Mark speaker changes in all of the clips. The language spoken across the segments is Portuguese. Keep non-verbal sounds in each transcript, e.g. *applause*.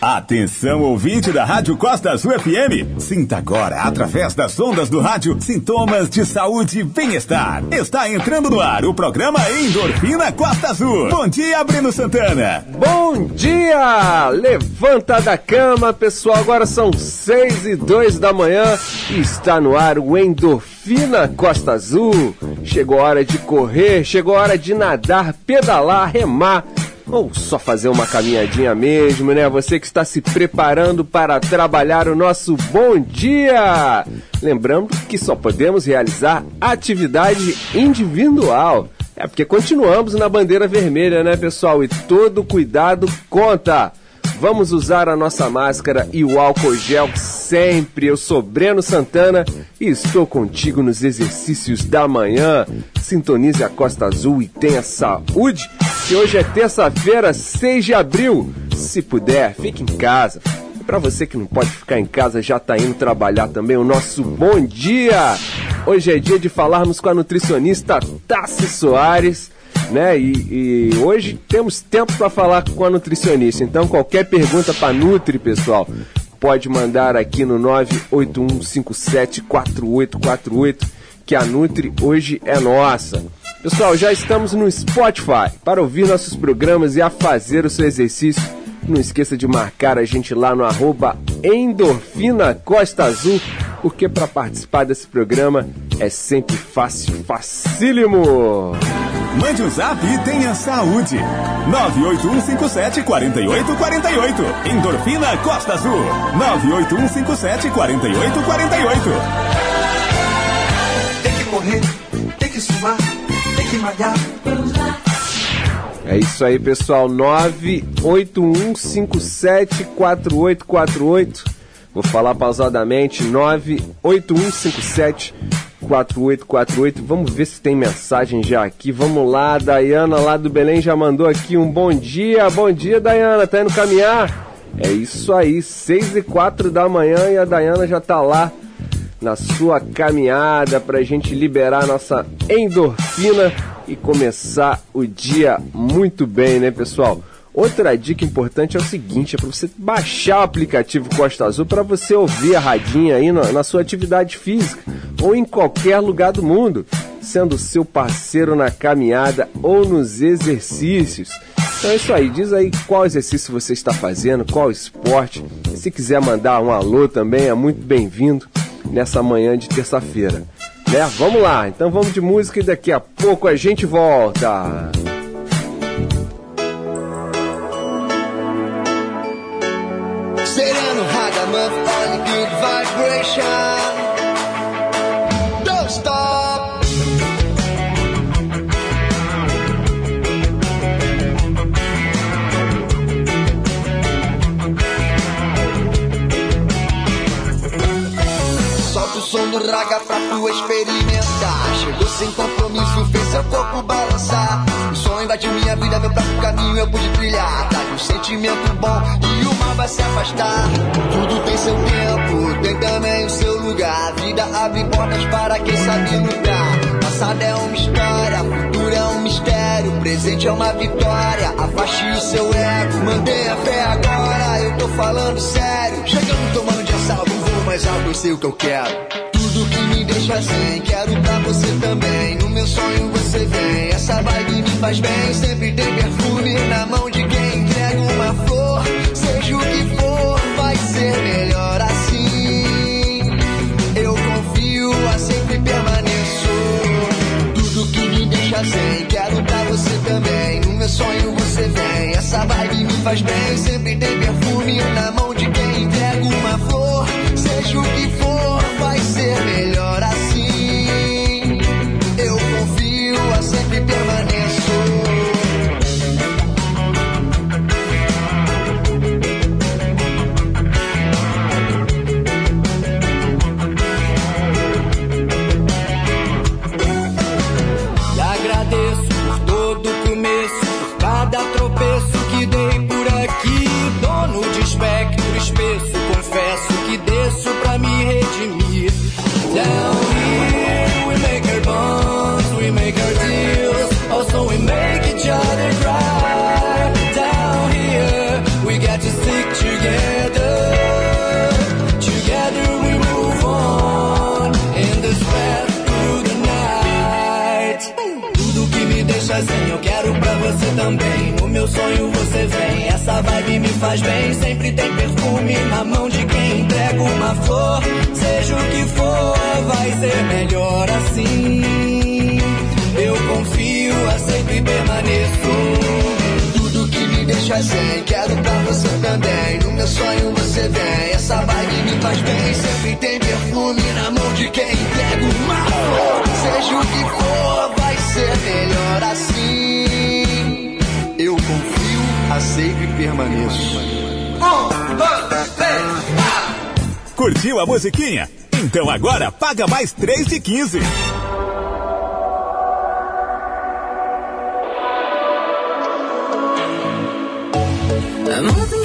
Speaker 1: Atenção, ouvinte da Rádio Costa Azul FM. Sinta agora, através das ondas do rádio, sintomas de saúde e bem-estar. Está entrando no ar o programa Endorfina Costa Azul. Bom dia, Breno Santana.
Speaker 2: Bom dia! Levanta da cama, pessoal. Agora são seis e dois da manhã está no ar o Endorfina Costa Azul. Chegou a hora de correr, chegou a hora de nadar, pedalar, remar ou só fazer uma caminhadinha mesmo, né? Você que está se preparando para trabalhar o nosso bom dia. Lembrando que só podemos realizar atividade individual. É porque continuamos na bandeira vermelha, né, pessoal? E todo cuidado conta. Vamos usar a nossa máscara e o álcool gel sempre. Eu sou Breno Santana e estou contigo nos exercícios da manhã. Sintonize a Costa Azul e tenha saúde. Que hoje é terça-feira, 6 de abril. Se puder, fique em casa. E para você que não pode ficar em casa, já está indo trabalhar também, o nosso bom dia. Hoje é dia de falarmos com a nutricionista Tassi Soares né? E, e hoje temos tempo para falar com a nutricionista. Então, qualquer pergunta para Nutri, pessoal, pode mandar aqui no 981574848, que a Nutri hoje é nossa. Pessoal, já estamos no Spotify para ouvir nossos programas e a fazer o seu exercício. Não esqueça de marcar a gente lá no arroba Endorfina Costa Azul, porque para participar desse programa é sempre fácil, facílimo.
Speaker 1: Mande um zap e tenha saúde. 981574848. Endorfina Costa Azul. 981574848.
Speaker 3: Tem que correr, tem que suar, tem que malhar.
Speaker 2: É isso aí, pessoal. 981574848. Vou falar pausadamente. 98157 4848. Vamos ver se tem mensagem já aqui. Vamos lá, Dayana lá do Belém já mandou aqui um bom dia. Bom dia, Dayana. Tá indo caminhar? É isso aí, 6 e 4 da manhã e a Dayana já tá lá na sua caminhada pra gente liberar a nossa endorfina e começar o dia muito bem, né, pessoal? Outra dica importante é o seguinte: é para você baixar o aplicativo Costa Azul para você ouvir a radinha aí na, na, sua atividade física ou em qualquer lugar do mundo, sendo seu parceiro na caminhada ou nos exercícios. Então é isso aí, diz aí qual exercício você está fazendo, qual esporte. Se quiser mandar um alô também, é muito bem-vindo nessa manhã de terça-feira. Né? Vamos lá, então vamos de música e daqui a pouco a gente volta.
Speaker 3: Raga pra tu experimentar. Chegou sem compromisso, fez seu corpo balançar. O som invadiu minha vida, meu próprio caminho eu pude trilhar. Tá um sentimento bom e o mal vai se afastar. Tudo tem seu tempo, tem também o seu lugar. A vida abre portas para quem sabe lutar. Passado é uma história, futuro é um mistério. Presente é uma vitória. Afaste o seu ego, mantenha fé agora. Eu tô falando sério. Chegando tomando de assalto, voo mais alto, eu sei o que eu quero. Tudo que me deixa zen, quero pra você também. No meu sonho você vem, essa vibe me faz bem. Sempre tem perfume na mão de quem entrega uma flor. Seja o que for, vai ser melhor assim. Eu confio, a sempre permaneço. Tudo que me deixa zen, quero pra você também. No meu sonho você vem, essa vibe me faz bem. Sempre tem perfume na mão de quem entrega uma flor. Seja o que for, faz bem, sempre tem perfume na mão de quem entrega uma flor. Seja o que for, vai ser melhor assim. Eu confio, aceito e permaneço. Tudo que me deixa zen, quero pra você também. No meu sonho você vem, essa vibe me faz bem. Sempre tem permaneço. Um, dois, três,
Speaker 1: Curtiu a musiquinha? Então agora paga mais 3 de 15.
Speaker 4: I'm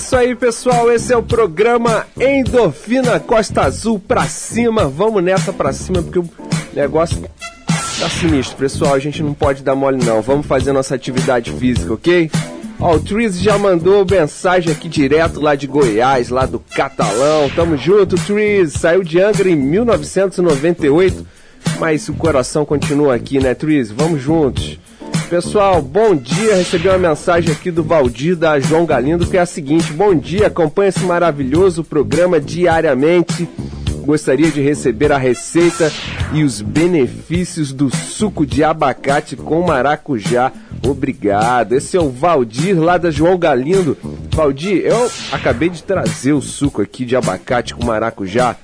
Speaker 2: isso aí, pessoal. Esse é o programa Endorfina Costa Azul pra cima. Vamos nessa pra cima porque o negócio tá sinistro, pessoal. A gente não pode dar mole, não. Vamos fazer nossa atividade física, ok? Ó, o Triz já mandou mensagem aqui direto lá de Goiás, lá do Catalão. Tamo junto, Triz. Saiu de Angra em 1998, mas o coração continua aqui, né, Triz? Vamos juntos. Pessoal, bom dia. Recebi uma mensagem aqui do Valdir da João Galindo que é a seguinte: Bom dia, acompanha esse maravilhoso programa diariamente. Gostaria de receber a receita e os benefícios do suco de abacate com maracujá. Obrigado. Esse é o Valdir lá da João Galindo. Valdir, eu acabei de trazer o suco aqui de abacate com maracujá,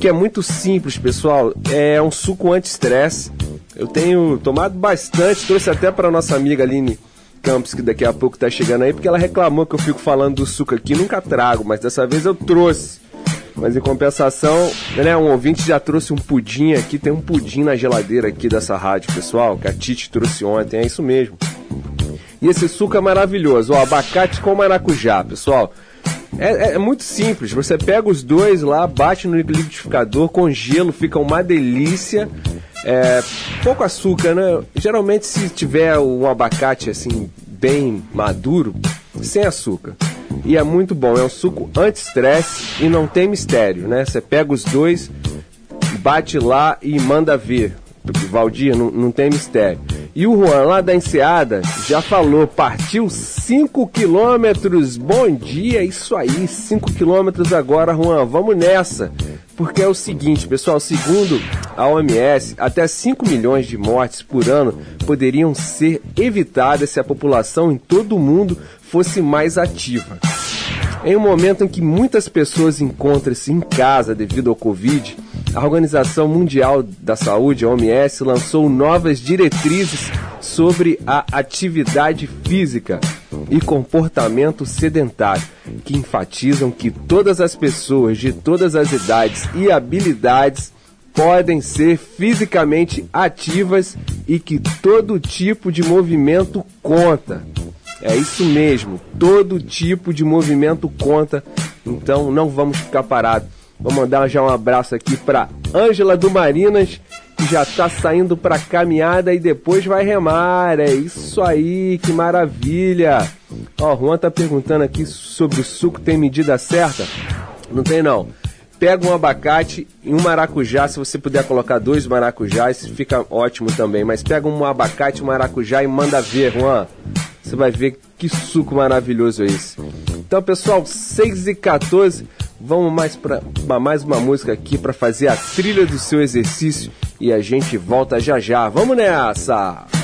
Speaker 2: que é muito simples, pessoal. É um suco anti-estresse. Eu tenho tomado bastante, trouxe até para nossa amiga Aline Campos, que daqui a pouco tá chegando aí, porque ela reclamou que eu fico falando do suco aqui, nunca trago, mas dessa vez eu trouxe. Mas em compensação, né, um ouvinte já trouxe um pudim aqui, tem um pudim na geladeira aqui dessa rádio, pessoal, que a Tite trouxe ontem, é isso mesmo. E esse suco é maravilhoso, ó, abacate com maracujá, pessoal. É, é- é muito simples, você pega os dois lá, bate no liquidificador, com gelo, fica uma delícia. É, pouco açúcar, né? Geralmente se tiver um abacate assim, bem maduro, sem açúcar. E é muito bom, é um suco anti-estresse e não tem mistério, né? Você pega os dois, bate lá e manda ver. Valdir, não, não tem mistério. E o Juan lá da Enseada já falou, partiu 5 quilômetros. Bom dia, isso aí, 5 quilômetros agora, Juan. Vamos nessa. Porque é o seguinte, pessoal, segundo a OMS, até 5 milhões de mortes por ano poderiam ser evitadas se a população em todo o mundo fosse mais ativa. Em um momento em que muitas pessoas encontram-se em casa devido ao Covid, a Organização Mundial da Saúde, a OMS, lançou novas diretrizes sobre a atividade física e comportamento sedentário, que enfatizam que todas as pessoas de todas as idades e habilidades podem ser fisicamente ativas e que todo tipo de movimento conta. É isso mesmo, todo tipo de movimento conta, então não vamos ficar parados. Vou mandar já um abraço aqui para Ângela do Marinas, que já tá saindo para caminhada e depois vai remar. É isso aí, que maravilha. Ó, Juan tá perguntando aqui sobre o suco, tem medida certa? Não tem não. Pega um abacate e um maracujá, se você puder colocar dois maracujás, fica ótimo também. Mas pega um abacate, um maracujá e manda ver, Juan. Você vai ver que suco maravilhoso é esse. Então, pessoal, 6 e 14 vamos mais para mais uma música aqui para fazer a trilha do seu exercício e a gente volta já já. Vamos nessa!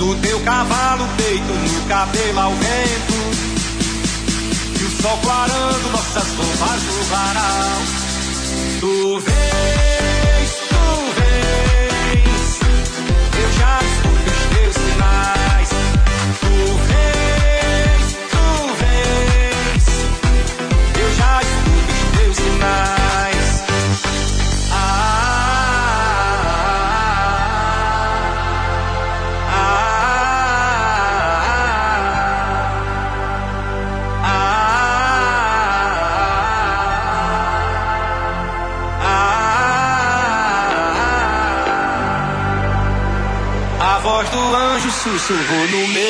Speaker 5: Do teu cavalo peito no cabelo ao vento. E o sol clarando nossas roupas no varal. Tu vens, tu vens. Eu já escuto os teus sinais anjo sussurrou no meu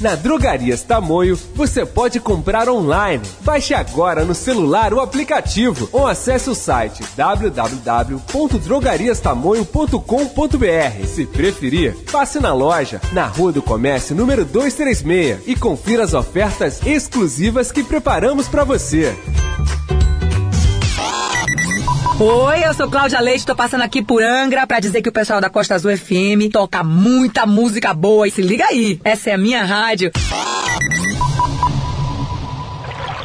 Speaker 2: Na Drogarias Tamoio, você pode comprar online. Baixe agora no celular o aplicativo ou acesse o site www.drogariastamoio.com.br. Se preferir, passe na loja, na Rua do Comércio número 236 e confira as ofertas exclusivas que preparamos para você.
Speaker 6: Oi, eu sou Cláudia Leite, tô passando aqui por Angra pra dizer que o pessoal da Costa Azul FM toca muita música boa e se liga aí, essa é a minha rádio.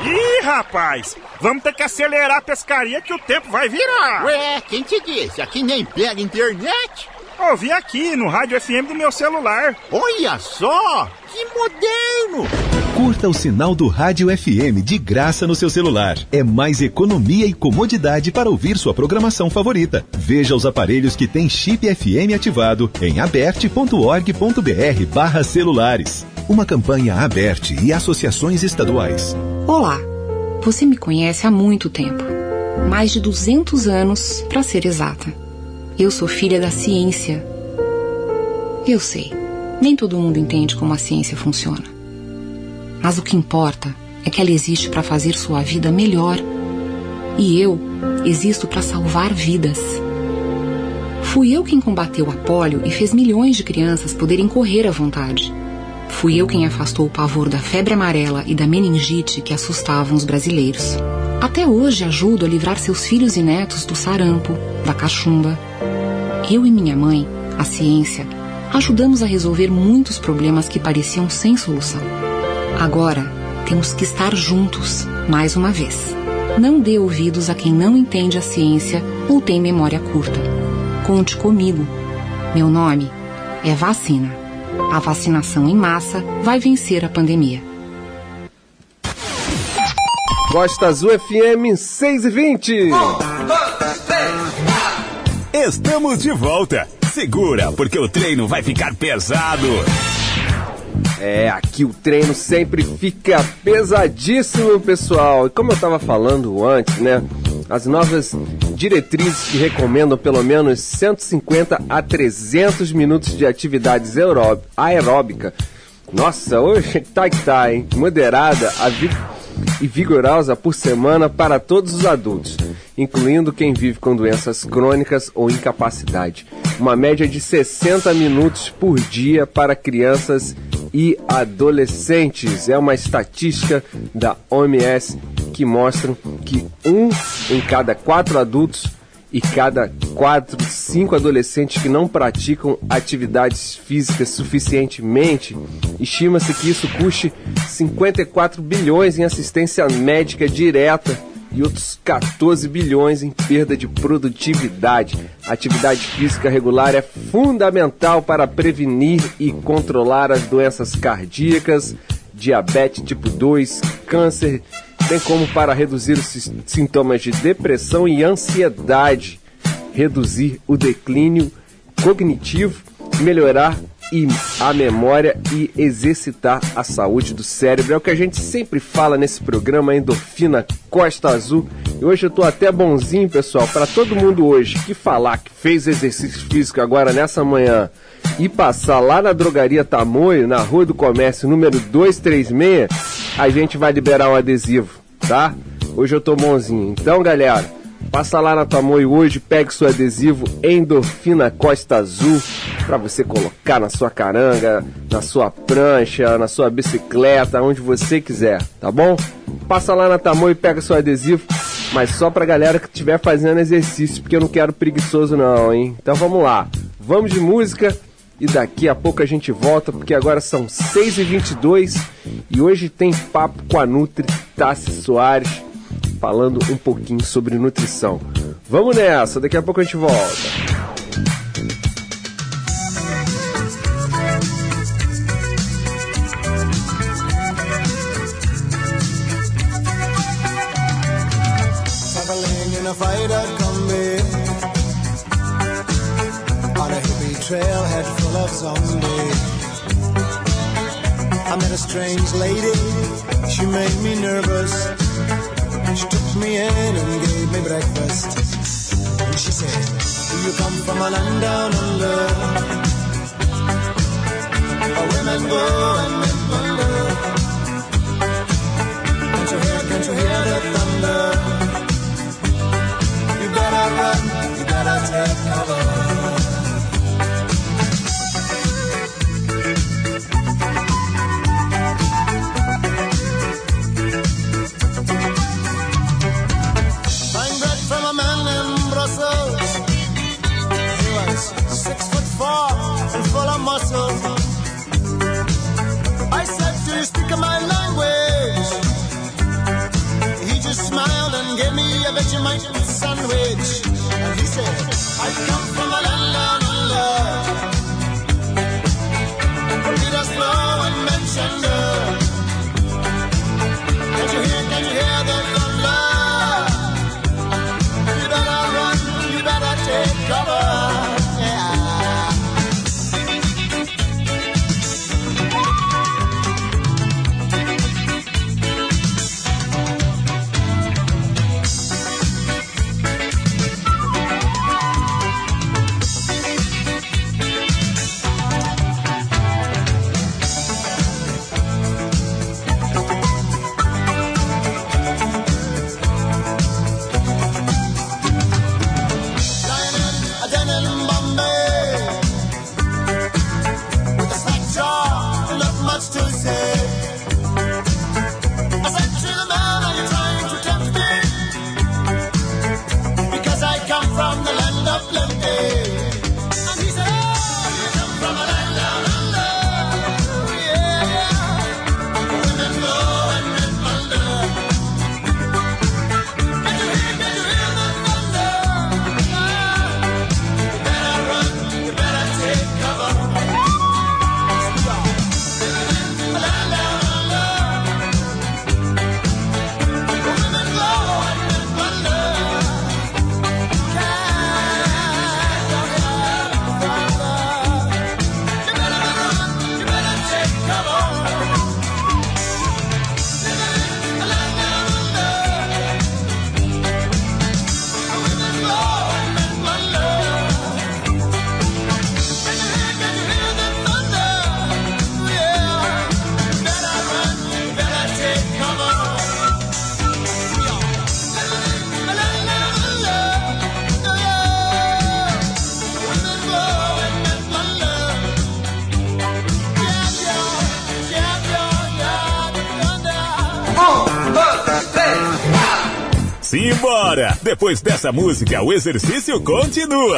Speaker 7: Ih, rapaz, vamos ter que acelerar a pescaria que o tempo vai virar.
Speaker 8: Ué, quem te disse? Aqui nem pega internet.
Speaker 7: Ouvi aqui no rádio FM do meu celular.
Speaker 8: Olha só, que moderno!
Speaker 9: Curta o sinal do Rádio FM de graça no seu celular. É mais economia e comodidade para ouvir sua programação favorita. Veja os aparelhos que têm chip FM ativado em aberte.org.br barra celulares. Uma campanha Aberte e associações estaduais.
Speaker 10: Olá, você me conhece há muito tempo. Mais de 200 anos, para ser exata. Eu sou filha da ciência. Eu sei, nem todo mundo entende como a ciência funciona. Mas o que importa é que ela existe para fazer sua vida melhor. E eu existo para salvar vidas. Fui eu quem combateu a polio e fez milhões de crianças poderem correr à vontade. Fui eu quem afastou o pavor da febre amarela e da meningite que assustavam os brasileiros. Até hoje ajudo a livrar seus filhos e netos do sarampo, da cachumba. Eu e minha mãe, a ciência, ajudamos a resolver muitos problemas que pareciam sem solução. Agora, temos que estar juntos, mais uma vez. Não dê ouvidos a quem não entende a ciência ou tem memória curta. Conte comigo. Meu nome é Vacina. A vacinação em massa vai vencer a pandemia.
Speaker 2: Costa Azul FM 6 e 20.
Speaker 1: Estamos de volta. Segura, porque o treino vai ficar pesado.
Speaker 2: É, aqui o treino sempre fica pesadíssimo, pessoal. E como eu estava falando antes, né? As novas diretrizes que recomendam pelo menos 150 a 300 minutos de atividades aeróbica. Nossa, hoje *laughs* tá que tá, hein? Moderada a e vigorosa por semana para todos os adultos, incluindo quem vive com doenças crônicas ou incapacidade. Uma média de 60 minutos por dia para crianças adolescentes. É uma estatística da OMS que mostra que um em cada quatro adultos e cada quatro, cinco adolescentes que não praticam atividades físicas suficientemente, estima-se que isso custe 54 bilhões em assistência médica direta e outros 14 bilhões em perda de produtividade. Atividade física regular é fundamental para prevenir e controlar as doenças cardíacas, diabetes tipo 2, câncer, bem como para reduzir os sintomas de depressão e ansiedade, reduzir o declínio cognitivo, melhorar a memória e exercitar a saúde do cérebro. É o que a gente sempre fala nesse programa Endorfina Costa Azul. E hoje eu tô até bonzinho, pessoal, para todo mundo hoje que falar que fez exercício físico agora nessa manhã e passar lá na drogaria Tamoio, na Rua do Comércio, número 236, a gente vai liberar um adesivo, tá? Hoje eu tô bonzinho. Então, galera, passa lá na Tamoio hoje, pegue seu adesivo Endorfina Costa Azul para você colocar na sua caranga, na sua prancha, na sua bicicleta, onde você quiser, tá bom? Passa lá na Tamoio e pega seu adesivo, mas só pra galera que estiver fazendo exercício, porque eu não quero preguiçoso não, hein? Então vamos lá. Vamos de música e daqui a pouco a gente volta, porque agora são 6h22 e hoje tem papo com a Nutri Tassi Soares, falando um pouquinho sobre nutrição. Vamos nessa, daqui a pouco a gente volta.
Speaker 11: trailhead full of zombies.
Speaker 12: I met a strange lady. She made me nervous. She took me in and gave me breakfast. And she said, Do you come from a land down under? Where women go and men wonder. Can't you hear, can't you hear the thunder? You better run, you better take cover. Me a Vegemite sandwich. And he said, I come from
Speaker 1: Depois dessa música, o exercício continua.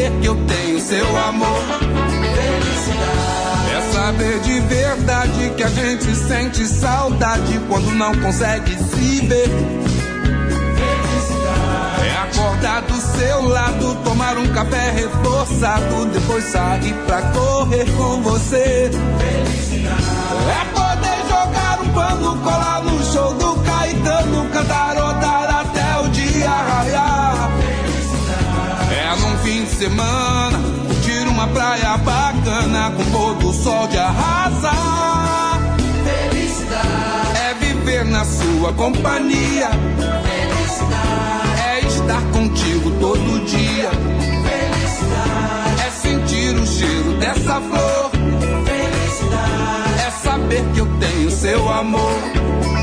Speaker 13: Saber que eu tenho seu amor. É saber de verdade que a gente sente saudade quando não consegue se ver. É acordar do seu lado, tomar um café reforçado, depois sair pra correr com você. É poder jogar um pano, colar no show do Caetano, cantarotar até o dia raiar. Fim de semana, curtir uma praia bacana com pôr do sol de arrasar. Felicidade é viver na sua companhia. Felicidade é estar contigo todo dia. Felicidade é sentir o cheiro dessa flor. Felicidade é saber que eu tenho seu amor.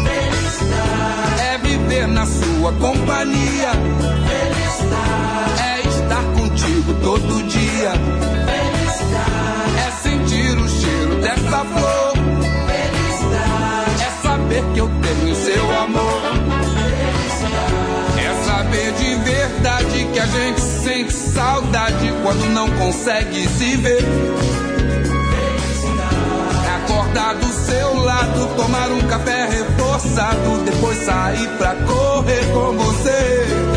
Speaker 13: Felicidade é viver na sua companhia. É estar contigo todo dia. É sentir o cheiro dessa flor. É saber que eu tenho seu amor. É saber de verdade que a gente sente saudade quando não consegue se ver. É acordar do seu lado, tomar um café reforçado, depois sair pra correr com você.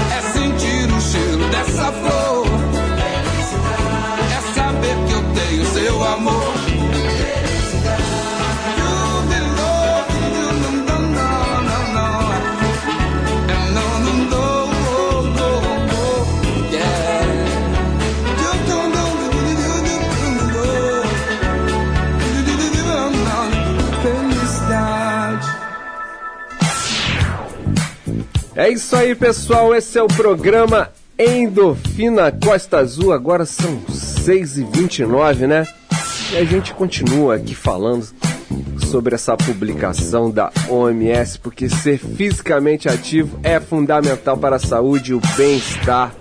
Speaker 13: É
Speaker 2: isso aí, pessoal. Esse é o programa Endorfina Costa Azul. Agora são 6h29, né? E a gente continua aqui falando sobre essa publicação da OMS, porque ser fisicamente ativo é fundamental para a saúde e o bem-estar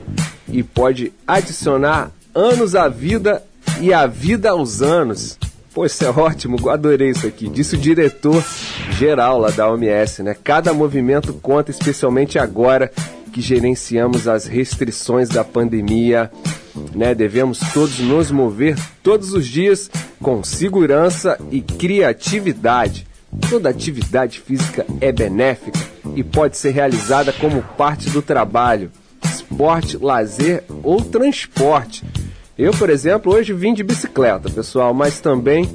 Speaker 2: e pode adicionar anos à vida e a vida aos anos. Pô, isso é ótimo, adorei isso aqui. Disse o diretor geral lá da OMS, né? Cada movimento conta, especialmente agora que gerenciamos as restrições da pandemia, né? Devemos todos nos mover todos os dias com segurança e criatividade. Toda atividade física é benéfica e pode ser realizada como parte do trabalho, esporte, lazer ou transporte. Eu, por exemplo, hoje vim de bicicleta, pessoal, mas também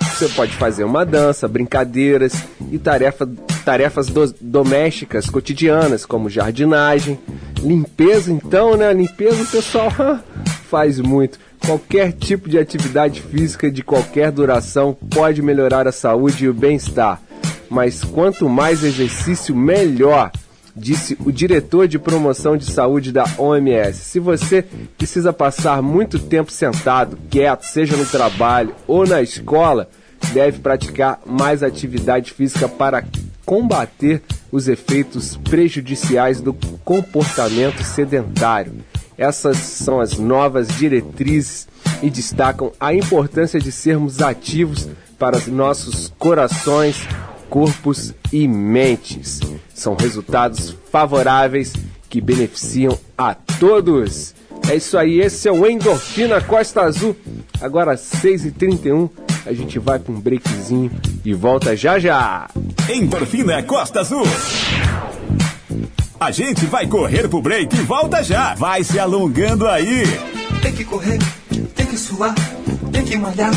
Speaker 2: você pode fazer uma dança, brincadeiras e tarefa, tarefas do- domésticas cotidianas, como jardinagem, limpeza, então, né? Limpeza o pessoal *laughs* faz muito. Qualquer tipo de atividade física de qualquer duração pode melhorar a saúde e o bem-estar. Mas quanto mais exercício, melhor disse o diretor de promoção de saúde da OMS. Se você precisa passar muito tempo sentado, quieto, seja no trabalho ou na escola, deve praticar mais atividade física para combater os efeitos prejudiciais do comportamento sedentário. Essas são as novas diretrizes e destacam a importância de sermos ativos para os nossos corações, corpos e mentes. São resultados favoráveis que beneficiam a todos. É isso aí, esse é o Endorfina Costa Azul. Agora 6h31, a gente vai para um breakzinho e volta já já.
Speaker 1: Endorfina Costa Azul. A gente vai correr pro break e volta já. Vai se alongando aí.
Speaker 14: Tem que correr, tem que suar, tem que malhar.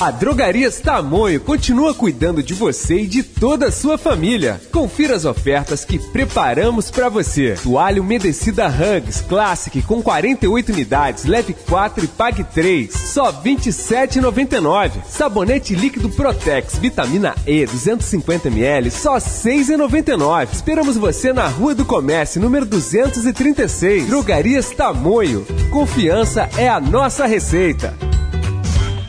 Speaker 15: A Drogarias Tamoio continua cuidando de você e de toda a sua família. Confira as ofertas que preparamos para você. Toalha umedecida Hugs Classic com 48 unidades, leve 4 e pague 3, só R$ 27,99. Sabonete líquido Protex vitamina E 250 ml, só R$ 6,99. Esperamos você na Rua do Comércio, número 236. Drogarias Tamoio. Confiança é a nossa receita.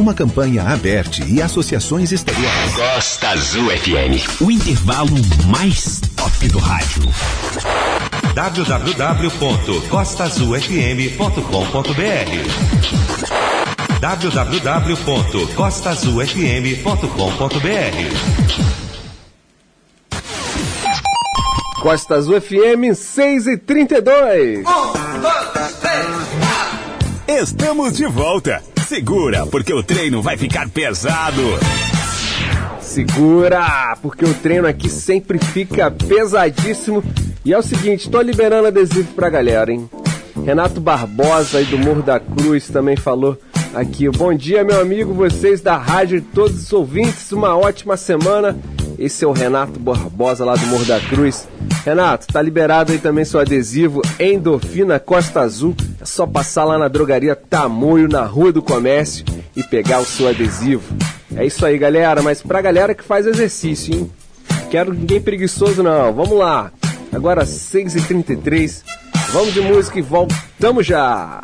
Speaker 9: Uma campanha aberte e associações estaduais.
Speaker 16: Costa Azul FM, o intervalo mais top do rádio. www.costazulfm.com.br www.costazulfm.com.br
Speaker 2: Costa Azul FM 6 e 32.
Speaker 1: Estamos de volta. Segura, porque o treino vai ficar pesado.
Speaker 2: Segura, porque o treino aqui sempre fica pesadíssimo. E é o seguinte, tô liberando adesivo pra galera, hein? Renato Barbosa aí do Morro da Cruz também falou aqui. Bom dia, meu amigo, vocês da rádio e todos os ouvintes, uma ótima semana. Esse é o Renato Barbosa lá do Morro da Cruz. Renato, tá liberado aí também seu adesivo Endorfina Costa Azul. É só passar lá na drogaria Tamoio, na Rua do Comércio, e pegar o seu adesivo. É isso aí, galera, mas pra galera que faz exercício, hein? Quero ninguém preguiçoso, não. Vamos lá. Agora 6h33. Vamos de música e voltamos já.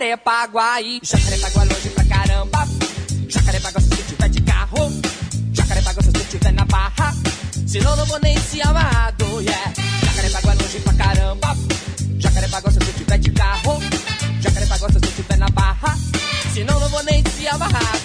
Speaker 17: Jacarepaguaí. Jacarepaguá longe pra caramba. Jacarepaguá se eu tiver de carro. Jacarepaguá se eu tiver na barra. Senão não vou nem se amarrado, yeah. Jacarepaguá longe pra caramba. Jacarepaguá se eu tiver de carro. Jacarepaguá se eu tiver na barra. Senão não vou nem se amarrado,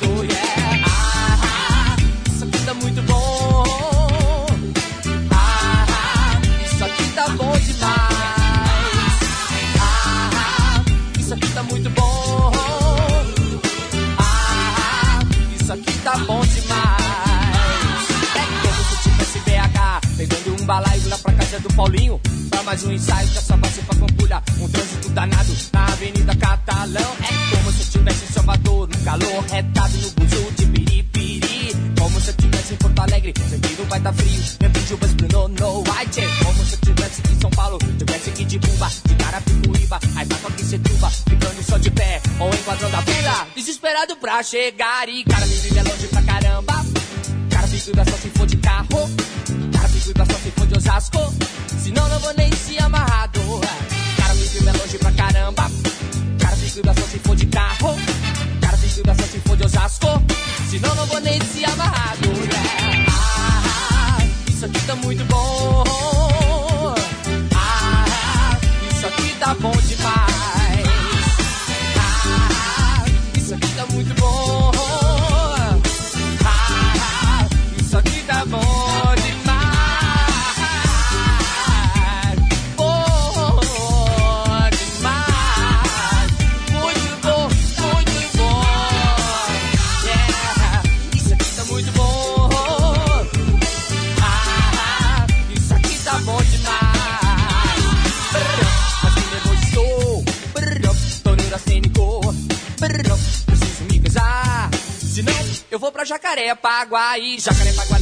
Speaker 17: Paulinho. Pra mais um ensaio que essa base pra Pampulha. Um trânsito danado na Avenida Catalão. É como se eu tivesse em Salvador, no calor retado no buzo de piripiri. Como se eu tivesse em Porto Alegre, sempre não vai tá frio. Minha chuvas Bruno no white. Como se eu tivesse aqui em São Paulo, tivesse aqui de Bumba, de Carapicuíba. Aí vai pra Quincetuba, ficando só de pé, ou enquadrando a fila. Desesperado pra chegar e cara me vive é longe pra caramba. Cara Pituba só se Jacarepaguá. longe pra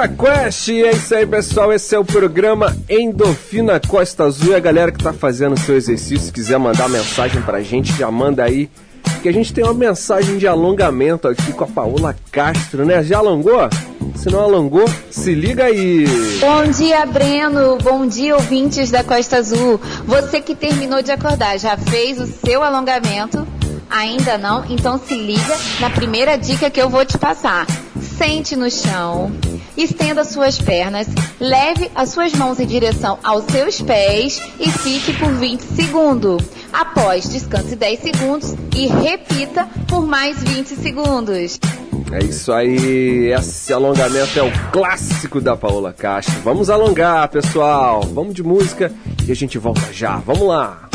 Speaker 2: J Quest, é isso aí pessoal, esse é o programa Endorfina Costa Azul e a galera que tá fazendo seu exercício, se quiser mandar mensagem pra gente, já manda aí, que a gente tem uma mensagem de alongamento aqui com a Paola Castro, né? Já alongou? Se não alongou, se liga aí!
Speaker 16: Bom dia, Breno. Bom dia, ouvintes da Costa Azul. Você que terminou de acordar, já fez o seu alongamento? Ainda não? Então se liga na primeira dica que eu vou te passar. Sente no chão, estenda suas pernas, leve as suas mãos em direção aos seus pés e fique por 20 segundos. Após, descanse 10 segundos e repita por mais 20 segundos.
Speaker 2: É isso aí, esse alongamento é o clássico da Paola Castro. Vamos alongar, pessoal. Vamos de música e a gente volta já. Vamos lá.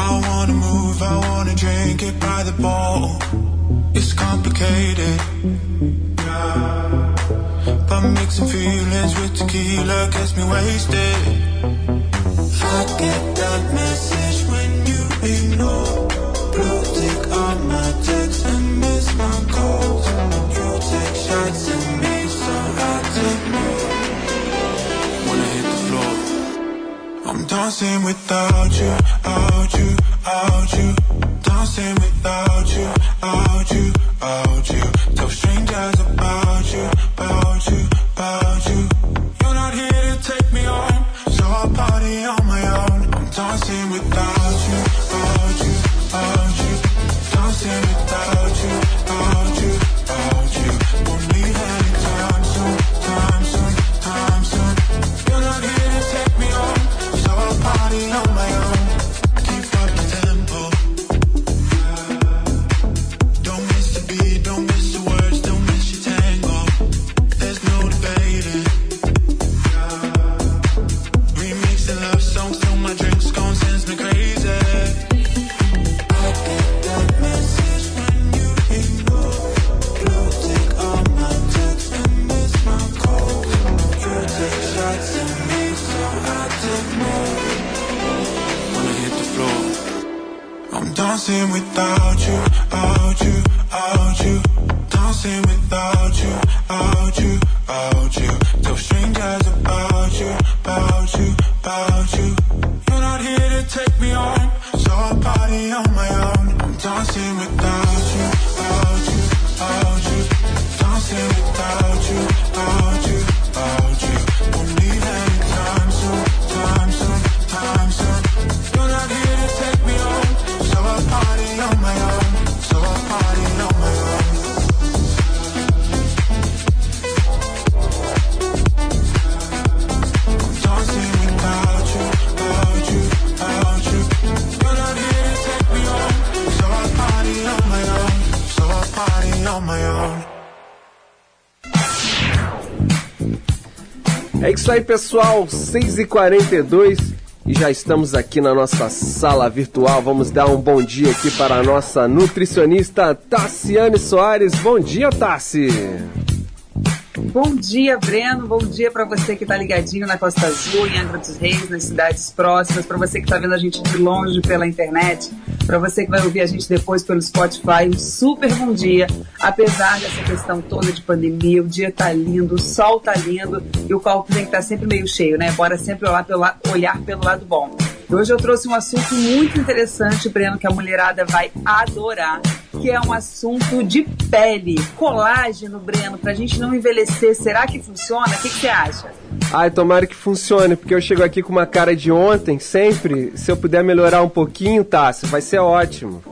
Speaker 11: I wanna move, I wanna drink it by the bowl. It's complicated. But mixing feelings with tequila gets me wasted. I get that message when you ignore. Blue tick on my text and miss my calls. You take shots at me, so I take more. Wanna hit the floor. I'm dancing without you, out you, out you. Dancing without you, out you, out you. Tell strangers about you, about you, about you. You're not here to take me on, so I'll party on my own. I'm dancing without dancing
Speaker 2: pessoal. 6h42 e já estamos aqui na nossa sala virtual. Vamos dar um bom dia aqui para a nossa nutricionista Tassiane Soares. Bom dia, Tassi.
Speaker 18: Bom dia, Breno. Bom dia para você que está ligadinho na Costa Azul, em Angra dos Reis, nas cidades próximas, para você que está vendo a gente de longe pela internet, para você que vai ouvir a gente depois pelo Spotify. Um super bom dia. Apesar dessa questão toda de pandemia, o dia tá lindo, o sol tá lindo e o copo tem que estar sempre meio cheio, né? Bora sempre olhar pelo, olhar pelo lado bom. E hoje eu trouxe um assunto muito interessante, Breno, que a mulherada vai adorar, que é um assunto de pele, colágeno, Breno, pra gente não envelhecer. Será que funciona? O que, que você acha?
Speaker 2: Ai, tomara que funcione, porque eu chego aqui com uma cara de ontem, sempre. Se eu puder melhorar um pouquinho, Tassi, vai ser ótimo.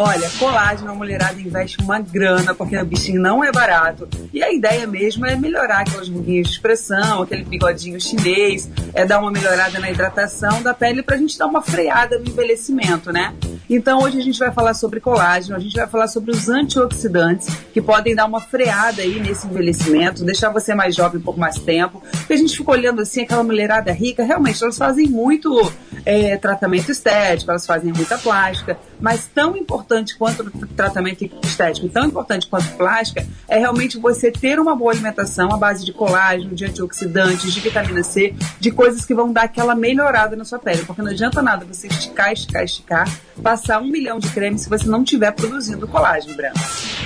Speaker 18: Olha, colágeno, a mulherada investe uma grana, porque o bichinho não é barato. E a ideia mesmo é melhorar aquelas ruguinhas de expressão, aquele bigodinho chinês, é dar uma melhorada na hidratação da pele pra gente dar uma freada no envelhecimento, né? Então hoje a gente vai falar sobre colágeno, a gente vai falar sobre os antioxidantes que podem dar uma freada aí nesse envelhecimento, deixar você mais jovem por mais tempo. Porque a gente fica olhando assim, aquela mulherada rica, realmente elas fazem muito é, tratamento estético, elas fazem muita plástica, mas tão importante quanto o tratamento estético, tão importante quanto plástica, é realmente você ter uma boa alimentação à base de colágeno, de antioxidantes, de vitamina C, de coisas que vão dar aquela melhorada na sua pele. Porque não adianta nada você esticar, esticar, esticar, passar um milhão de creme se você não estiver produzindo colágeno, branco.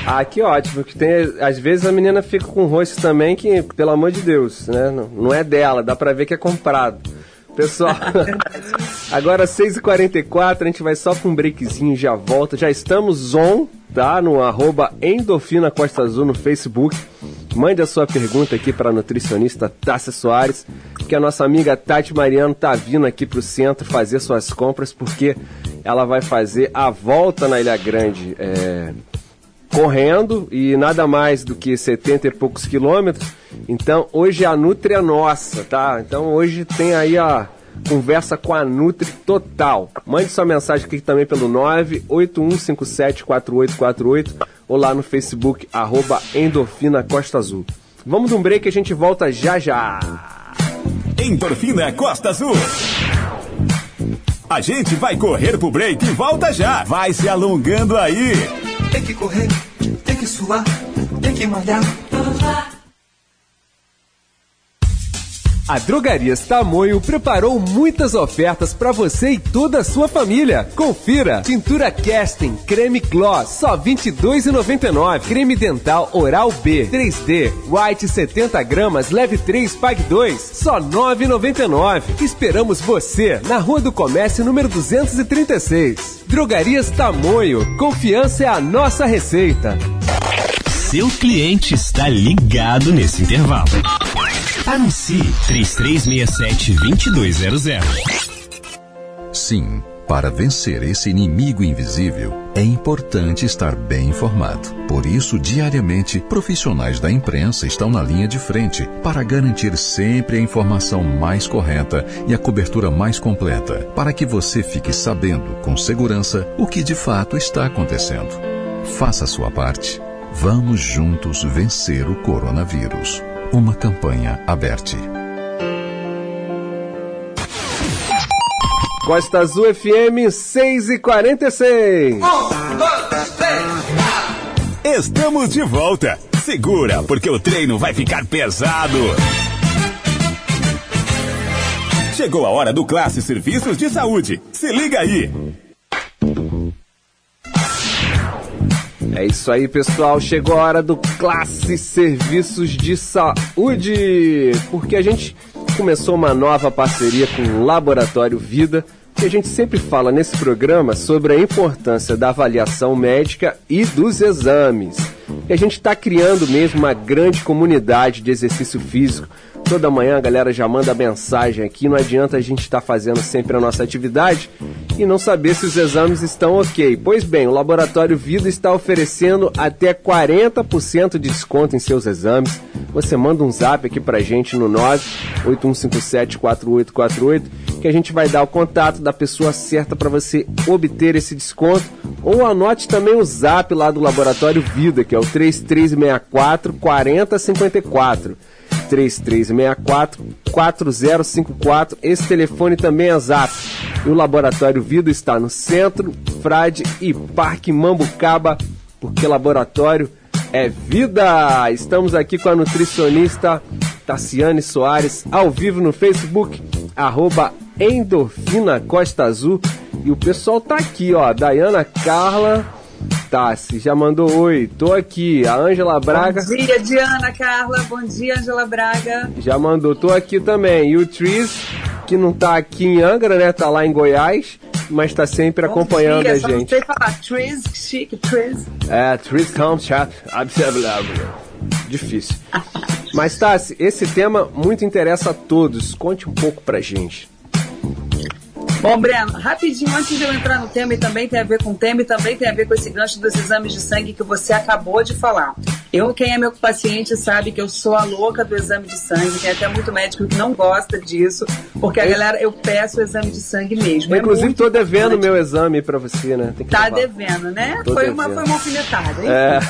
Speaker 2: Ah, que ótimo. Que tem, às vezes a menina fica com um rosto também que, pelo amor de Deus, né? Não, não é dela, dá pra ver que é comprado. Pessoal, *laughs* *laughs* agora 6h44, a gente vai só pra um breakzinho, já volta. Já estamos on, tá? No arroba Endorfina Costa Azul no Facebook. Mande a sua pergunta aqui para a nutricionista Tássia Soares, que a nossa amiga Tati Mariano tá vindo aqui pro centro fazer suas compras, porque ela vai fazer a volta na Ilha Grande é, correndo e nada mais do que 70 e poucos quilômetros. Então hoje a Nutri é nossa, tá? Então hoje tem aí a conversa com a Nutri total. Mande sua mensagem aqui também pelo 981574848 ou lá no Facebook, arroba Endorfina Costa Azul. Vamos de um break e a gente volta já já.
Speaker 1: Endorfina Costa Azul. A gente vai correr pro break e volta já. Vai se alongando aí.
Speaker 14: Tem que correr, tem que suar, tem que malhar.
Speaker 15: A Drogarias Tamoio preparou muitas ofertas para você e toda a sua família. Confira: tintura Casting Creme Gloss só R$ 22,99. Creme dental Oral B 3D White 70 gramas leve 3 pague 2 só R$ 9,99. Esperamos você na Rua do Comércio número 236. Drogarias Tamoio. Confiança é a nossa receita.
Speaker 19: Seu cliente está ligado nesse intervalo. Anuncie 3367-2200.
Speaker 9: Sim, para vencer esse inimigo invisível, é importante estar bem informado. Por isso, diariamente, profissionais da imprensa estão na linha de frente para garantir sempre a informação mais correta e a cobertura mais completa, para que você fique sabendo com segurança o que de fato está acontecendo. Faça a sua parte. Vamos juntos vencer o coronavírus. Uma campanha aberta.
Speaker 2: Costa Azul FM 6 e 46.
Speaker 1: Estamos de volta. Segura, porque o treino vai ficar pesado. Chegou a hora do Classe Serviços de Saúde. Se liga aí.
Speaker 2: É isso aí, pessoal. Chegou a hora do Classe Serviços de Saúde. Porque a gente começou uma nova parceria com o Laboratório Vida. Que a gente sempre fala nesse programa sobre a importância da avaliação médica e dos exames. E a gente está criando mesmo uma grande comunidade de exercício físico. Toda manhã a galera já manda mensagem aqui. Não adianta a gente estar fazendo sempre a nossa atividade e não saber se os exames estão ok. Pois bem, o Laboratório Vida está oferecendo até 40% de desconto em seus exames. Você manda um zap aqui pra gente no 981574848 que a gente vai dar o contato da pessoa certa para você obter esse desconto. Ou anote também o zap lá do Laboratório Vida, que é o 3364 4054. 3364 4054. Esse telefone também é zap. E o Laboratório Vida está no Centro, Frade e Parque Mambucaba, porque laboratório é vida. Estamos aqui com a nutricionista Tassiane Soares, ao vivo no Facebook, arroba Endorfina Costa Azul. E o pessoal tá aqui, ó. Dayana Carla. Tassi, já mandou oi, tô aqui. A Ângela Braga.
Speaker 18: Bom dia, Diana Carla. Bom dia, Ângela Braga.
Speaker 2: Já mandou, tô aqui também. E o Tris, que não tá aqui em Angra, né? Tá lá em Goiás, mas tá sempre
Speaker 18: Bom
Speaker 2: acompanhando
Speaker 18: dia,
Speaker 2: a gente.
Speaker 18: Não sei falar. Triz, chique, Triz.
Speaker 2: É, Tris Comchat. Difícil. Mas, Tassi, esse tema muito interessa a todos. Conte um pouco pra gente.
Speaker 18: Bom, Breno, rapidinho, antes de eu entrar no tema, e também tem a ver com o tema, e também tem a ver com esse gancho dos exames de sangue que você acabou de falar. Eu, quem é meu paciente, sabe que eu sou a louca do exame de sangue, tem até muito médico que não gosta disso, porque a galera, eu peço o exame de sangue mesmo. É
Speaker 2: Inclusive, tô devendo
Speaker 18: importante.
Speaker 2: meu exame pra você, né? Tem
Speaker 18: Tá devendo, né?
Speaker 2: Tô
Speaker 18: Foi uma,
Speaker 2: devendo.
Speaker 18: foi uma alfinetada, hein?
Speaker 2: É.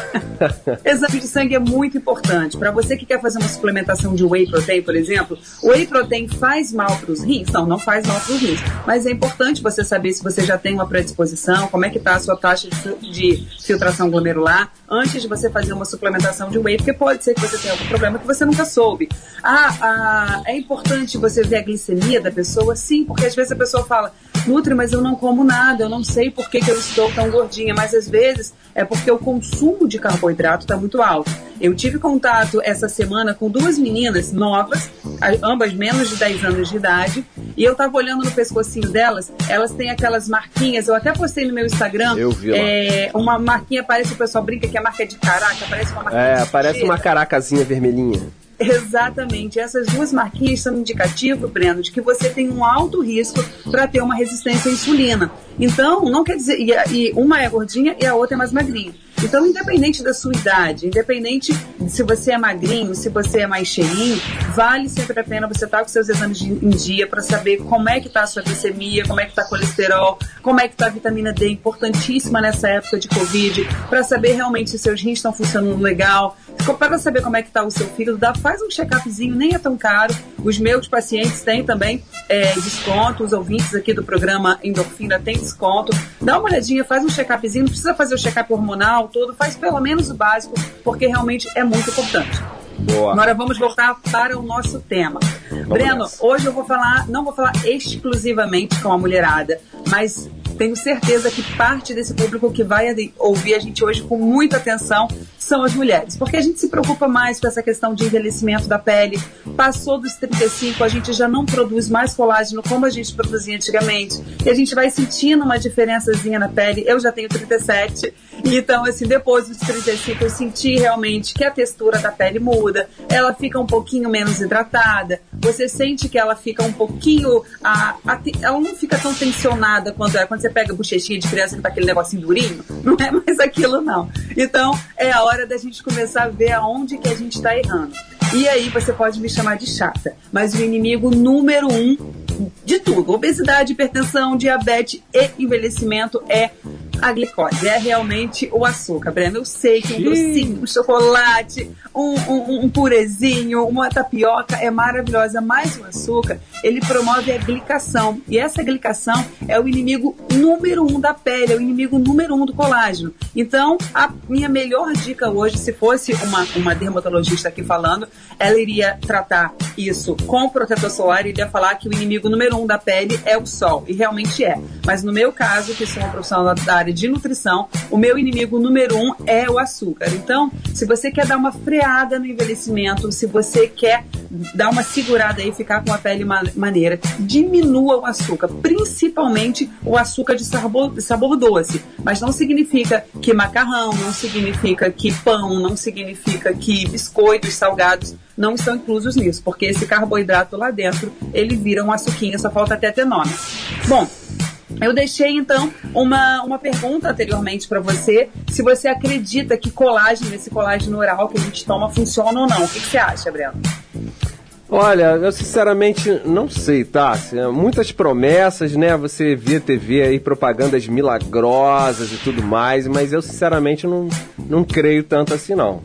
Speaker 2: *laughs*
Speaker 18: Exame de sangue é muito importante. Para você que quer fazer uma suplementação de whey protein, por exemplo, o whey protein faz mal para os rins? Não, não faz mal para os rins. Mas é importante você saber se você já tem uma predisposição, como é que está a sua taxa de, fil- de filtração glomerular, antes de você fazer uma suplementação de whey, porque pode ser que você tenha algum problema que você nunca soube. Ah, ah, é importante você ver a glicemia da pessoa? Sim, porque às vezes a pessoa fala, Nutri, mas eu não como nada, eu não sei por que, que eu estou tão gordinha, mas às vezes é porque o consumo de carboidrato está muito alto. Eu tive contato essa semana com duas meninas novas, ambas menos de 10 anos de idade, e eu tava olhando no pescocinho delas, elas têm aquelas marquinhas, eu até postei no meu Instagram,
Speaker 2: Eu vi lá.
Speaker 18: é, uma marquinha, parece o pessoal brinca que é marca de caraca, parece uma marquinha
Speaker 2: É, parece uma caracazinha vermelhinha.
Speaker 18: Exatamente. Essas duas marquinhas são indicativo, Breno, de que você tem um alto risco para ter uma resistência à insulina. Então, não quer dizer. E, a- e uma é gordinha e a outra é mais magrinha. Então, independente da sua idade, independente de se você é magrinho, se você é mais cheinho, vale sempre a pena você estar com seus exames de- em dia para saber como é que está a sua glicemia, como é que está colesterol, como é que está a vitamina D, importantíssima nessa época de Covid, para saber realmente se seus rins estão funcionando legal, para saber como é que está o seu fígado, dá, faz um check-upzinho, nem é tão caro. Os meus pacientes têm também é, desconto, os ouvintes aqui do programa Endorfina têm desconto. Dá uma olhadinha, faz um check-upzinho, não precisa fazer o check-up hormonal todo, faz pelo menos o básico, porque realmente é muito importante.
Speaker 2: Boa.
Speaker 18: Agora vamos voltar para o nosso tema. Breno,
Speaker 2: nessa.
Speaker 18: hoje eu vou falar, não vou falar exclusivamente com a mulherada, mas tenho certeza que parte desse público que vai ouvir a gente hoje com muita atenção são as mulheres, porque a gente se preocupa mais com essa questão de envelhecimento da pele. Passou dos 35, a gente já não produz mais colágeno como a gente produzia antigamente, e a gente vai sentindo uma diferençazinha na pele. Eu já tenho 37, então assim, depois dos 35 eu senti realmente que a textura da pele muda, ela fica um pouquinho menos hidratada, você sente que ela fica um pouquinho, a, a ela não fica tão tensionada quando é quando você pega a bochechinha de criança que tá aquele negocinho durinho, não é mais aquilo não. Então é a hora da gente começar a ver aonde que a gente está errando. E aí você pode me chamar de chata, mas o inimigo número um de tudo, obesidade, hipertensão, diabetes e envelhecimento é a glicose, é realmente o açúcar, Breno. Eu sei que um docinho, um chocolate, um, um, um purezinho, uma tapioca é maravilhosa, mas o açúcar, ele promove a glicação. E essa glicação é o inimigo número um da pele, é o inimigo número um do colágeno. Então, a minha melhor dica hoje, se fosse uma, uma dermatologista aqui falando, ela iria tratar isso com o protetor solar e iria falar que o inimigo número um da pele é o sol. E realmente é. Mas no meu caso, que sou uma profissional da área de nutrição, o meu inimigo número um é o açúcar. Então, se você quer dar uma freada no envelhecimento, se você quer dar uma segurada aí, ficar com a pele ma- maneira, diminua o açúcar, principalmente o açúcar de sabor, sabor doce. Mas não significa que macarrão, não significa que pão, não significa que biscoitos salgados não estão inclusos nisso, porque esse carboidrato lá dentro, ele vira um açuquinha, só falta até ter nome. Bom, eu deixei então uma, uma pergunta anteriormente para você, se você acredita que colágeno, esse colágeno oral que a gente toma, funciona ou não. O que, que você acha, Breno?
Speaker 2: Olha, eu sinceramente não sei, tá? Assim, Muitas promessas, né? Você via TV aí, propagandas milagrosas e tudo mais, mas eu sinceramente não, não creio tanto assim, não.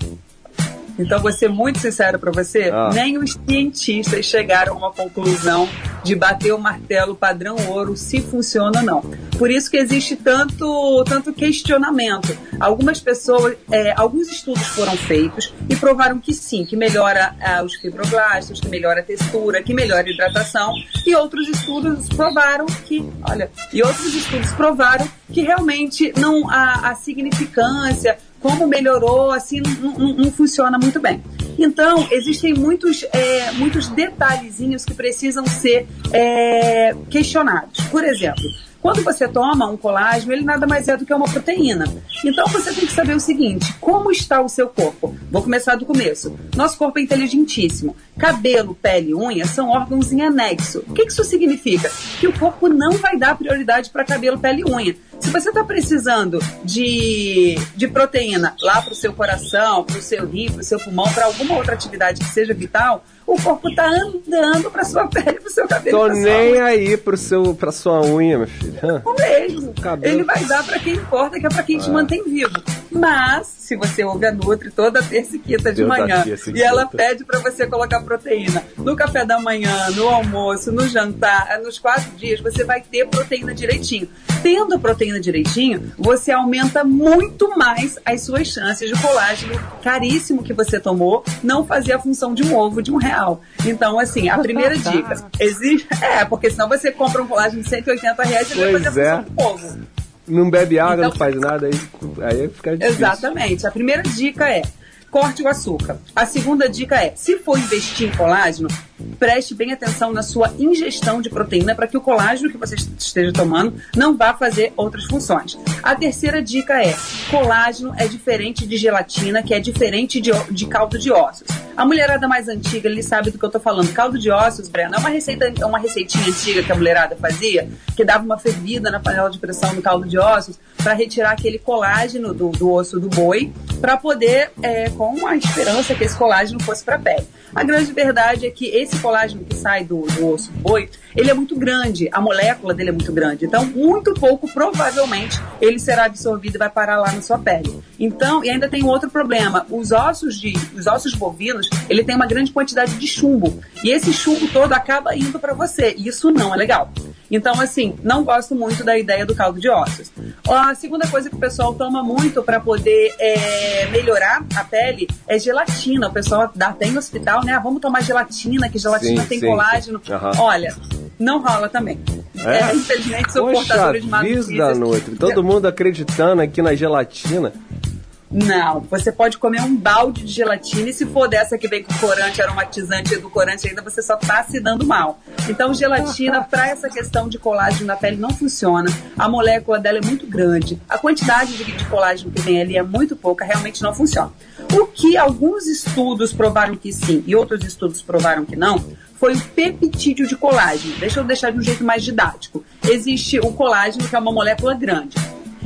Speaker 18: Então, vou ser muito sincero para você,
Speaker 2: Ah.
Speaker 18: nem os cientistas chegaram a uma conclusão de bater o martelo padrão ouro se funciona ou não. Por isso que existe tanto, tanto questionamento. Algumas pessoas, é, alguns estudos foram feitos e provaram que sim, que melhora ah, os fibroblastos, que melhora a textura, que melhora a hidratação. E outros estudos provaram que, olha, e outros estudos provaram que realmente não a, a significância, como melhorou, assim, não, não- funciona muito bem. Então, existem muitos, é, muitos detalhezinhos que precisam ser é, questionados. Por exemplo, quando você toma um colágeno, ele nada mais é do que uma proteína. Então você tem que saber o seguinte: como está o seu corpo? Vou começar do começo. Nosso corpo é inteligentíssimo. Cabelo, pele e unha são órgãos em anexo. O que isso significa? Que o corpo não vai dar prioridade para cabelo, pele e unha. Se você está precisando de, de proteína lá para o seu coração, para o seu rim, para o seu pulmão, para alguma outra atividade que seja vital, o corpo está andando para sua *laughs* pele, para o seu cabelo.
Speaker 2: Tô
Speaker 18: pra
Speaker 2: nem
Speaker 18: unha.
Speaker 2: aí pro seu, pra sua unha, meu filho.
Speaker 18: O mesmo.
Speaker 2: Cabelo.
Speaker 18: Ele vai dar para quem importa, que é para quem te
Speaker 2: Ah.
Speaker 18: mantém vivo. Mas, se você ouve a Nutri toda terça e quinta de
Speaker 2: Toda
Speaker 18: manhã,
Speaker 2: e
Speaker 18: ela pede para você colocar proteína no café da manhã, no almoço, no jantar, nos quatro dias, você vai ter proteína direitinho. Tendo a proteína direitinho, você aumenta muito mais as suas chances de colágeno caríssimo que você tomou não fazer a função de um ovo de um real. Então, assim, a primeira dica, existe. É, porque senão você compra um colágeno de 180 reais e vai fazer a
Speaker 2: Pois é.
Speaker 18: função de um ovo.
Speaker 2: Não bebe água,
Speaker 18: Então-
Speaker 2: não faz nada, aí, aí fica difícil.
Speaker 18: Exatamente. A primeira dica é corte o açúcar. A segunda dica é, se for investir em colágeno, preste bem atenção na sua ingestão de proteína para que o colágeno que você esteja tomando não vá fazer outras funções. A terceira dica é, colágeno é diferente de gelatina, que é diferente de, de caldo de ossos. A mulherada mais antiga, ele sabe do que eu tô falando. Caldo de ossos, Breno, é uma receita, é uma receitinha antiga que a mulherada fazia, que dava uma fervida na panela de pressão no caldo de ossos para retirar aquele colágeno do, do osso do boi, para poder, é, com a esperança que esse colágeno fosse para a pele. A grande verdade é que esse colágeno que sai do, do osso do boi, ele é muito grande, a molécula dele é muito grande. Então, muito pouco, provavelmente, ele será absorvido e vai parar lá na sua pele. Então, e ainda tem outro problema. Os ossos de, os ossos bovinos, ele tem uma grande quantidade de chumbo. E esse chumbo todo acaba indo para você. E isso não é legal. Então, assim, não gosto muito da ideia do caldo de ossos. A segunda coisa que o pessoal toma muito para poder é, melhorar a pele é gelatina. O pessoal dá até em hospital, né? Ah, vamos tomar gelatina, que gelatina
Speaker 2: Sim,
Speaker 18: tem
Speaker 2: sim,
Speaker 18: colágeno.
Speaker 2: sim. Aham.
Speaker 18: Olha, não rola também. É, infelizmente, sou
Speaker 2: Poxa
Speaker 18: portadora de má
Speaker 2: vida. Nutri. Todo mundo acreditando aqui na gelatina.
Speaker 18: Não, você pode comer um balde de gelatina e se for dessa que vem com corante, aromatizante, edulcorante ainda, você só tá se dando mal. Então, gelatina, para essa questão de colágeno na pele, não funciona. A molécula dela é muito grande. A quantidade de, de colágeno que tem ali é muito pouca, realmente não funciona. O que alguns estudos provaram que sim e outros estudos provaram que não, foi o peptídeo de colágeno. Deixa eu deixar de um jeito mais didático. Existe o colágeno, que é uma molécula grande.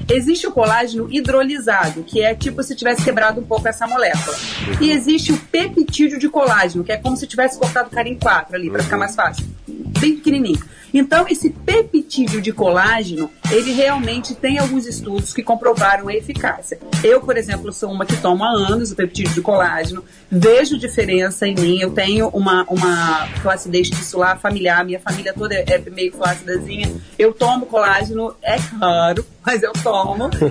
Speaker 18: Existe o colágeno hidrolisado, que é tipo se tivesse quebrado um pouco essa molécula. E existe o peptídeo de colágeno, que é como se tivesse cortado o cara em quatro ali, para ficar mais fácil. Bem pequenininho. Então, esse peptídeo de colágeno, ele realmente tem alguns estudos que comprovaram a eficácia. Eu, por exemplo, sou uma que toma há anos o peptídeo de colágeno, vejo diferença em mim, eu tenho uma, uma flacidez tissular familiar, minha família toda é meio flacidazinha. Eu tomo colágeno, é raro, mas eu tomo,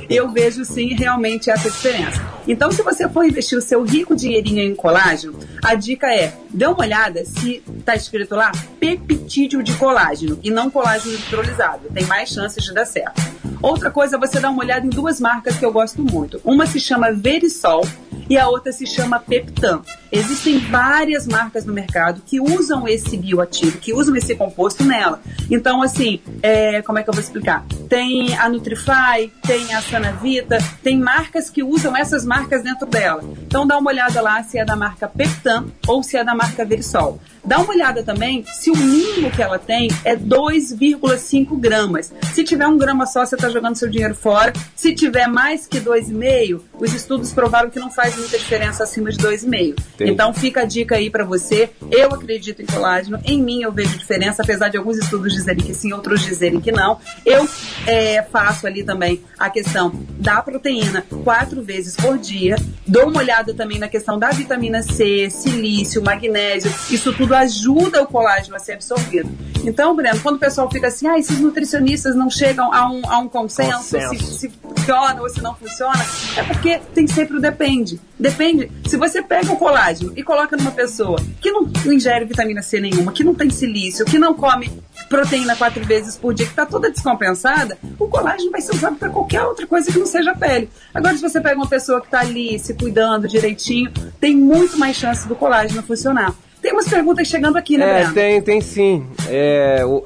Speaker 18: e eu vejo sim realmente essa diferença. Então, se você for investir o seu rico dinheirinho em colágeno, a dica é, dê uma olhada se está escrito lá peptídeo de colágeno e não colágeno hidrolisado. Tem mais chances de dar certo. Outra coisa, você dá uma olhada em duas marcas que eu gosto muito. Uma se chama Verisol e a outra se chama Peptan. Existem várias marcas no mercado que usam esse bioativo, que usam esse composto nela. Então, assim, é, como é que eu vou explicar? Tem a Nutrify, tem a Sanavita, tem marcas que usam essas marcas dentro dela. Então, dá uma olhada lá se é da marca Peptan ou se é da marca Verisol. Dá uma olhada também se o mínimo que ela tem é 2,5 gramas. Se tiver um grama só, você está jogando seu dinheiro fora. Se tiver mais que 2,5, os estudos provaram que não faz muita diferença acima de 2,5.
Speaker 2: Entendi.
Speaker 18: Então fica a dica aí para você. Eu acredito em colágeno, em mim eu vejo diferença, apesar de alguns estudos dizerem que sim, outros dizerem que não. Eu é, faço ali também a questão da proteína quatro vezes por dia. Dou uma olhada também na questão da vitamina C, silício, magnésio. Isso tudo ajuda o colágeno a ser absorvido. Então, Breno, quando o pessoal fica assim, ah, esses nutricionistas não chegam a um, a um consenso,
Speaker 2: Consenso.
Speaker 18: Se, se funciona ou se não funciona, é porque tem sempre o depende. Depende. Se você pega o colágeno e coloca numa pessoa que não ingere vitamina C nenhuma, que não tem silício, que não come proteína quatro vezes por dia, que está toda descompensada, o colágeno vai ser usado para qualquer outra coisa que não seja a pele. Agora, se você pega uma pessoa que está ali se cuidando direitinho, tem muito mais chance do colágeno funcionar. Tem umas perguntas chegando aqui, né,
Speaker 2: É,
Speaker 18: Breno?
Speaker 2: tem, tem sim. É, o,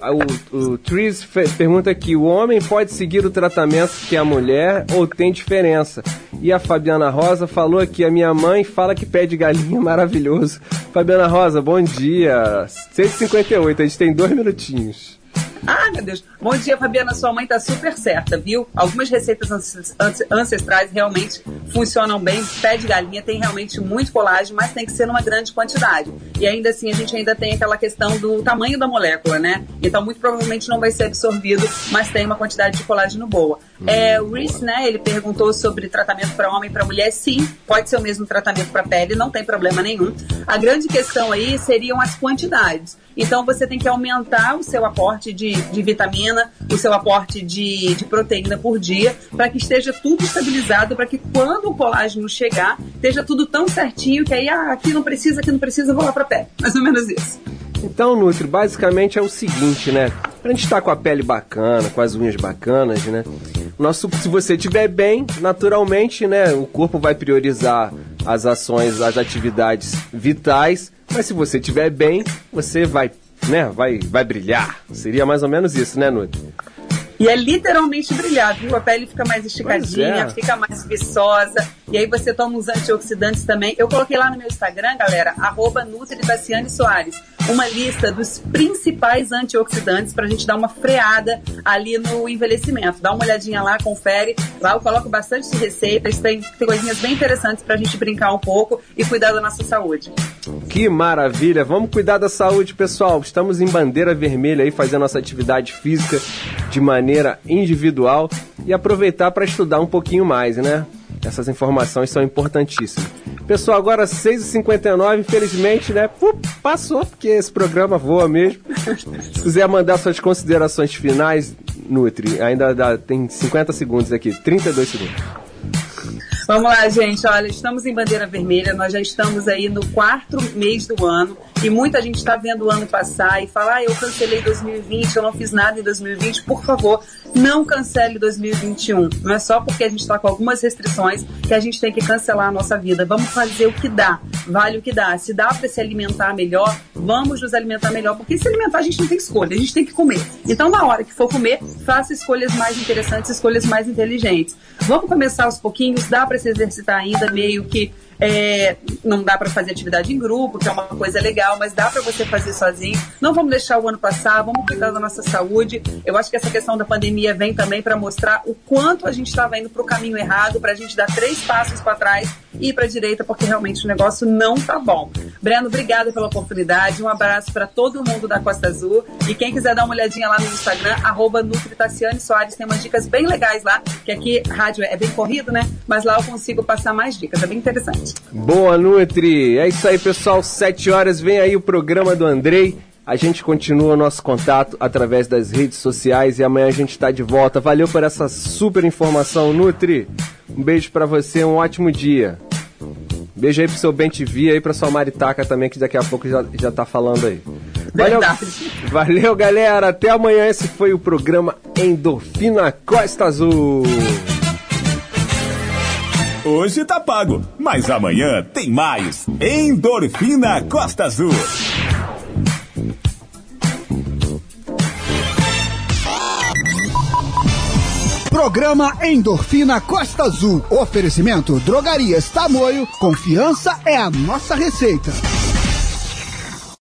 Speaker 2: o, o Tris pergunta aqui: o homem pode seguir o tratamento que a mulher ou tem diferença? E a Fabiana Rosa falou que a minha mãe fala que pé de galinha é *laughs* maravilhoso. Fabiana Rosa, bom dia. 158, a gente tem dois minutinhos.
Speaker 18: Ah, meu Deus. Bom dia, Fabiana. Sua mãe tá super certa, viu? Algumas receitas ances- ances- ancestrais realmente funcionam bem. Pé de galinha tem realmente muito colágeno, mas tem que ser numa grande quantidade. E ainda assim, a gente ainda tem aquela questão do tamanho da molécula, né? Então, muito provavelmente não vai ser absorvido, mas tem uma quantidade de colágeno boa. É, o Reese, né, ele perguntou sobre tratamento para homem e para mulher. Sim, pode ser o mesmo tratamento para pele, não tem problema nenhum. A grande questão aí seriam as quantidades. Então você tem que aumentar o seu aporte de, de vitamina, o seu aporte de, de proteína por dia, para que esteja tudo estabilizado, para que quando o colágeno chegar, esteja tudo tão certinho que aí, ah, aqui não precisa, aqui não precisa, vou lá para pele. *laughs* Mais ou menos isso.
Speaker 2: Então, Nutri, basicamente é o seguinte, né? Pra gente estar com a pele bacana, com as unhas bacanas, né? Nosso, se você estiver bem, naturalmente, né? O corpo vai priorizar as ações, as atividades vitais. Mas se você estiver bem, você vai, né? Vai, vai brilhar. Seria mais ou menos isso, né, Nutri?
Speaker 18: E é literalmente brilhar, viu? A pele fica mais esticadinha,
Speaker 2: é.
Speaker 18: fica mais viçosa. E aí você toma uns antioxidantes também. Eu coloquei lá no meu Instagram, galera, arroba Soares, uma lista dos principais antioxidantes pra gente dar uma freada ali no envelhecimento. Dá uma olhadinha lá, confere. Lá eu coloco bastante receitas, tem, tem coisinhas bem interessantes pra gente brincar um pouco e cuidar da nossa saúde.
Speaker 2: Que maravilha! Vamos cuidar da saúde, pessoal. Estamos em bandeira vermelha aí fazendo nossa atividade física de maneira individual e aproveitar para estudar um pouquinho mais, né? Essas informações são importantíssimas. Pessoal, agora 6h59, infelizmente, né? Passou, porque esse programa voa mesmo. Se quiser mandar suas considerações finais, Nutri, ainda dá, tem 50 segundos aqui, 32 segundos.
Speaker 18: Vamos lá, gente. Olha, estamos em bandeira vermelha, nós já estamos aí no quarto mês do ano e muita gente está vendo o ano passar e fala: ah, eu cancelei 2020, eu não fiz nada em 2020. Por favor, não cancele 2021. Não é só porque a gente está com algumas restrições que a gente tem que cancelar a nossa vida. Vamos fazer o que dá, vale o que dá. Se dá para se alimentar melhor, vamos nos alimentar melhor, porque se alimentar a gente não tem escolha, a gente tem que comer. Então, na hora que for comer, faça escolhas mais interessantes, escolhas mais inteligentes. Vamos começar aos pouquinhos, dá para se exercitar ainda, meio que é, não dá para fazer atividade em grupo, que é uma coisa legal, mas dá para você fazer sozinho. Não vamos deixar o ano passar, vamos cuidar da nossa saúde. Eu acho que essa questão da pandemia vem também para mostrar o quanto a gente estava indo para o caminho errado, para a gente dar três passos para trás e ir para a direita, porque realmente o negócio não tá bom. Breno, obrigada pela oportunidade. Um abraço para todo mundo da Costa Azul. E quem quiser dar uma olhadinha lá no Instagram, arroba Nutritaciane Soares, tem umas dicas bem legais lá, que aqui rádio é bem corrido, né? Mas lá eu consigo passar mais dicas, é bem interessante.
Speaker 2: Boa, Nutri! É isso aí, pessoal. Sete horas, vem aí o programa do Andrei. A gente continua o nosso contato através das redes sociais e amanhã a gente está de volta. Valeu por essa super informação, Nutri. Um beijo pra você, um ótimo dia. Beijo aí pro seu Ben TV aí, pra sua Maritaca também, que daqui a pouco já, já tá falando aí. Valeu, valeu, galera. Até amanhã. Esse foi o programa Endorfina Costa Azul.
Speaker 1: Hoje tá pago, mas amanhã tem mais. Endorfina Costa Azul.
Speaker 20: Programa Endorfina Costa Azul. Oferecimento Drogarias Tamoio. Confiança é a nossa receita.